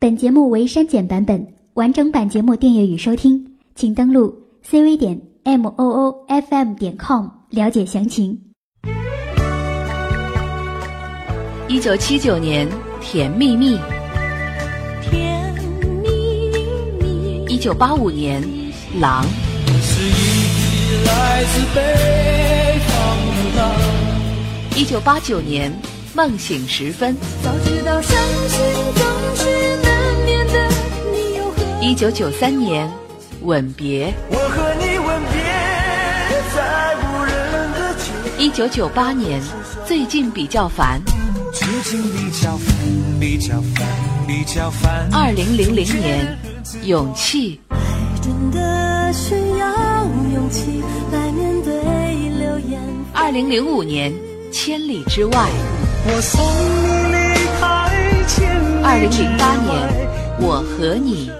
本节目为删减版本，完整版节目订阅与收听，请登录 cv 点 m o o f m 点 com 了解详情。一九七九年，《甜蜜蜜》；甜蜜蜜，一九八五年，《狼》；是一匹来自北方的狼。一九八九年，《梦醒时分》；早知道伤心的，一九九三年，《吻别》；我和你吻别在无人的街，一九九八年，《最近比较烦》；最近比较烦，比较烦，比较烦。二零零零年，《勇气》；真的需要勇气来面对流言。二零零五年，《千里之外》；我送你离开千里二零零八年，《我和你》；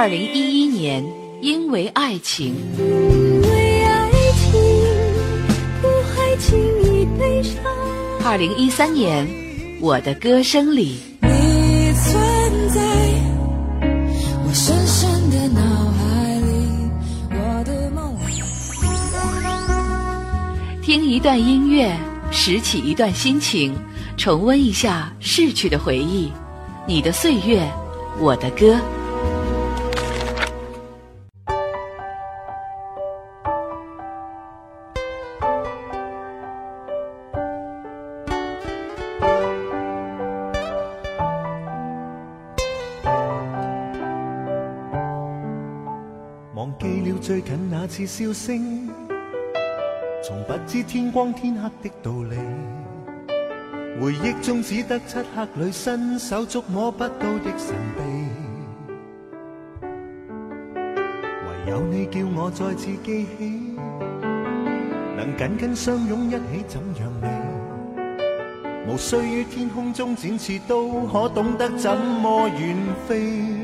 二零一一年，《因为爱情》；因为爱情，不还轻易悲伤。二零一三年，《我的歌声里》。你存在我深深的脑海里，我的梦里。听一段音乐，拾起一段心情，重温一下逝去的回忆。你的岁月，我的歌。最近那次笑聲，從不知天光天黑的道理。回憶中只得漆黑里伸手觸摸不到的神秘，唯有你叫我再次記起，能紧紧相擁一起怎樣美？無需於天空中展翅，都可懂得怎麼遠飛。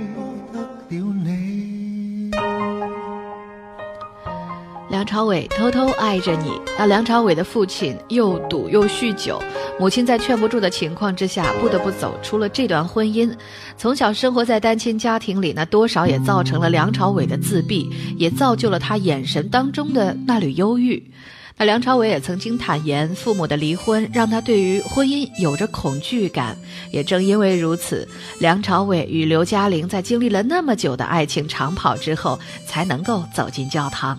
梁朝伟偷偷爱着你。那梁朝伟的父亲又赌又酗酒，母亲在劝不住的情况之下，不得不走出了这段婚姻。从小生活在单亲家庭里，那多少也造成了梁朝伟的自闭，也造就了他眼神当中的那缕忧郁。那梁朝伟也曾经坦言，父母的离婚让他对于婚姻有着恐惧感。也正因为如此，梁朝伟与刘嘉玲在经历了那么久的爱情长跑之后，才能够走进教堂。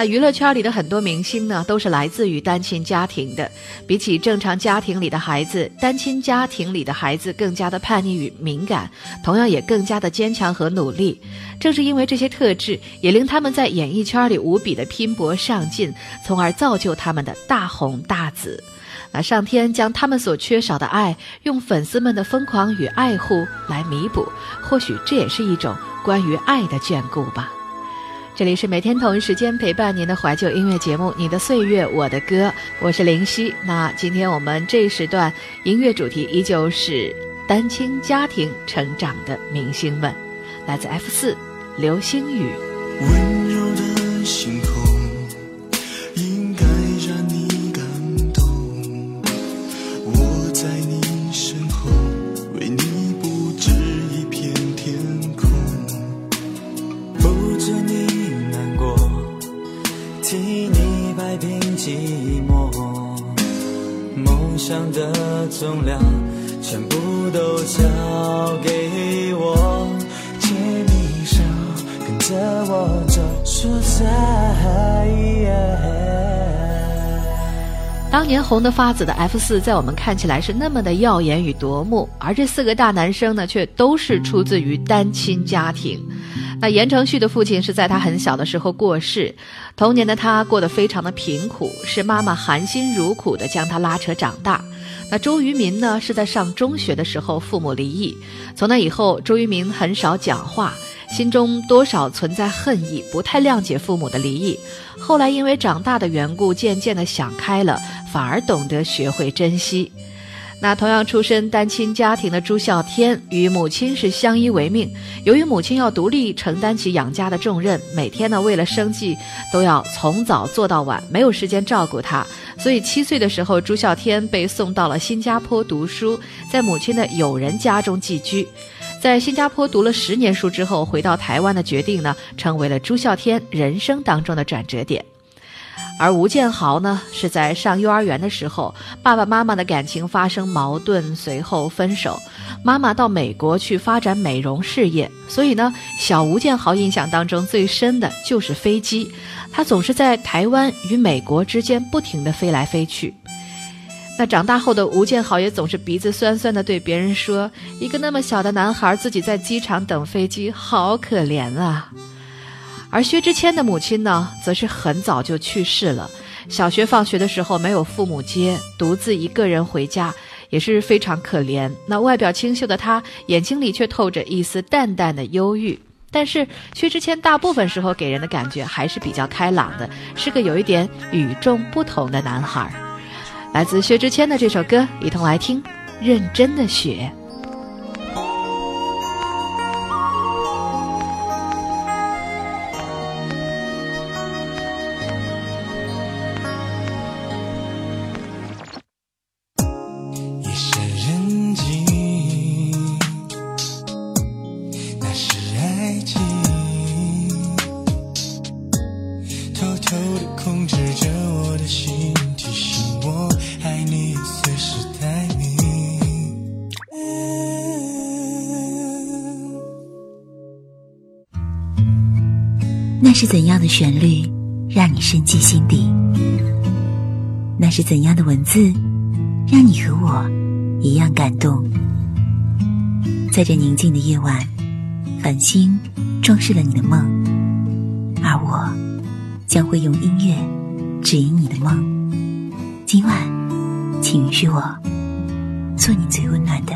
那娱乐圈里的很多明星呢，都是来自于单亲家庭的。比起正常家庭里的孩子，单亲家庭里的孩子更加的叛逆与敏感，同样也更加的坚强和努力。正是因为这些特质，也令他们在演艺圈里无比的拼搏上进，从而造就他们的大红大紫。那上天将他们所缺少的爱，用粉丝们的疯狂与爱护来弥补，或许这也是一种关于爱的眷顾吧。这里是每天同一时间陪伴您的怀旧音乐节目《你的岁月我的歌》，我是林夕。那今天我们这一时段音乐主题依旧是单亲家庭成长的明星们，来自 F 四流星雨。温柔的星都交给我，牵你手，跟着我走，说在。当年红得发紫的 F 四，在我们看起来是那么的耀眼与夺目，而这四个大男生呢，却都是出自于单亲家庭。那言承旭的父亲是在他很小的时候过世，童年的他过得非常的贫苦，是妈妈含辛茹苦的将他拉扯长大。那周渝民呢，是在上中学的时候父母离异，从那以后，周渝民很少讲话，心中多少存在恨意，不太谅解父母的离异。后来因为长大的缘故，渐渐的想开了，反而懂得学会珍惜。那同样出身单亲家庭的朱孝天与母亲是相依为命。由于母亲要独立承担起养家的重任，每天呢为了生计都要从早做到晚，没有时间照顾他。所以七岁的时候，朱孝天被送到了新加坡读书，在母亲的友人家中寄居。在新加坡读了十年书之后，回到台湾的决定呢，成为了朱孝天人生当中的转折点。而吴建豪呢，是在上幼儿园的时候，爸爸妈妈的感情发生矛盾，随后分手。妈妈到美国去发展美容事业，所以呢，小吴建豪印象当中最深的就是飞机，他总是在台湾与美国之间不停地飞来飞去。那长大后的吴建豪也总是鼻子酸酸的对别人说：“一个那么小的男孩，自己在机场等飞机，好可怜啊。”而薛之谦的母亲呢，则是很早就去世了。小学放学的时候没有父母接，独自一个人回家，也是非常可怜。那外表清秀的他，眼睛里却透着一丝淡淡的忧郁。但是薛之谦大部分时候给人的感觉还是比较开朗的，是个有一点与众不同的男孩。来自薛之谦的这首歌，一同来听《认真的雪》。那是怎样的旋律，让你深记心底？那是怎样的文字，让你和我一样感动？在这宁静的夜晚，繁星装饰了你的梦，而我将会用音乐指引你的梦。今晚，请允许我做你最温暖的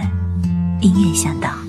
音乐向导。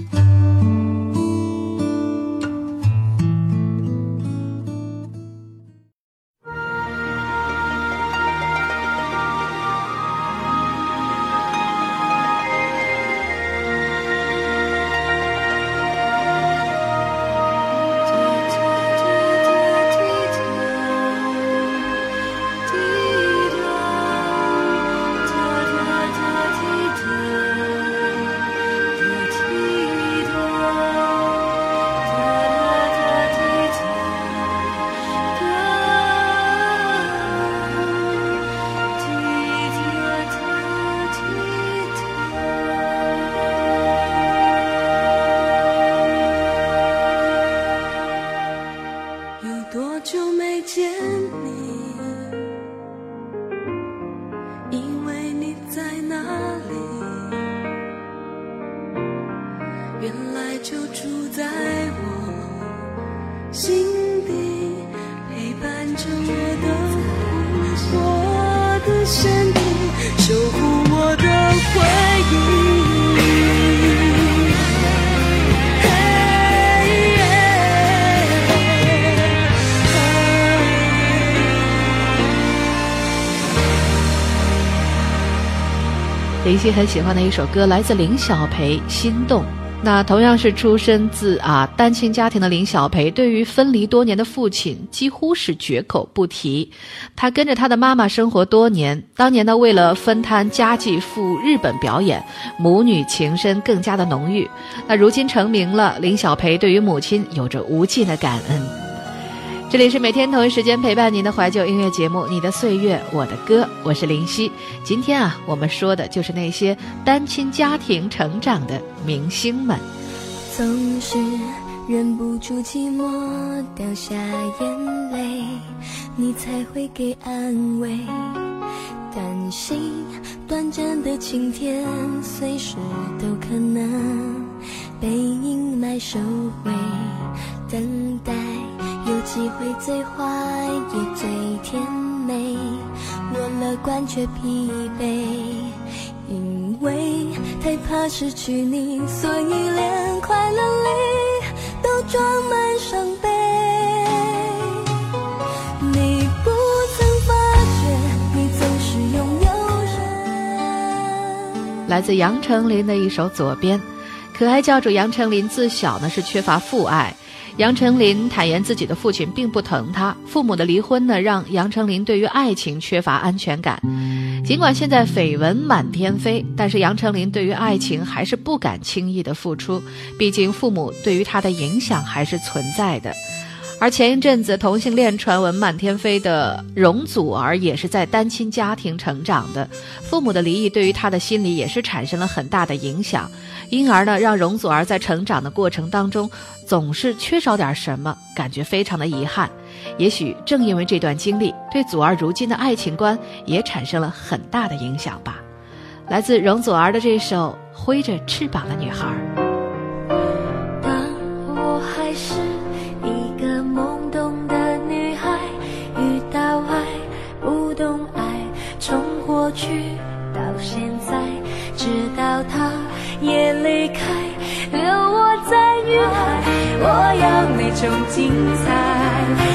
心底陪伴着我的呼吸，我的身体守护我的回忆。林夕很喜欢的一首歌，来自林小培，《心动》。那同样是出身自啊单亲家庭的林小培，对于分离多年的父亲几乎是绝口不提。他跟着他的妈妈生活多年，当年呢为了分摊家计赴日本表演，母女情深更加的浓郁。那如今成名了，林小培对于母亲有着无尽的感恩。这里是每天同一时间陪伴您的怀旧音乐节目《你的岁月我的歌》，我是林夕。今天啊，我们说的就是那些单亲家庭成长的明星们。总是忍不住寂寞，掉下眼泪，你才会给安慰。担心短暂的晴天，随时都可能被阴霾收回，等待。机会最坏也最甜美，我乐观却疲惫，因为太怕失去你，所以连快乐里都装满伤悲。你不曾发觉，你总是拥有人，来自杨丞琳的一首《左边》。可爱教主杨丞琳自小呢是缺乏父爱。杨丞琳坦言自己的父亲并不疼他，父母的离婚呢让杨丞琳对于爱情缺乏安全感。尽管现在绯闻满天飞，但是杨丞琳对于爱情还是不敢轻易的付出，毕竟父母对于他的影响还是存在的。而前一阵子同性恋传闻满天飞的容祖儿，也是在单亲家庭成长的，父母的离异对于他的心理也是产生了很大的影响，因而呢，让容祖儿在成长的过程当中总是缺少点什么，感觉非常的遗憾。也许正因为这段经历，对祖儿如今的爱情观也产生了很大的影响吧。来自容祖儿的这首《挥着翅膀的女孩》。但我还是要那种精彩。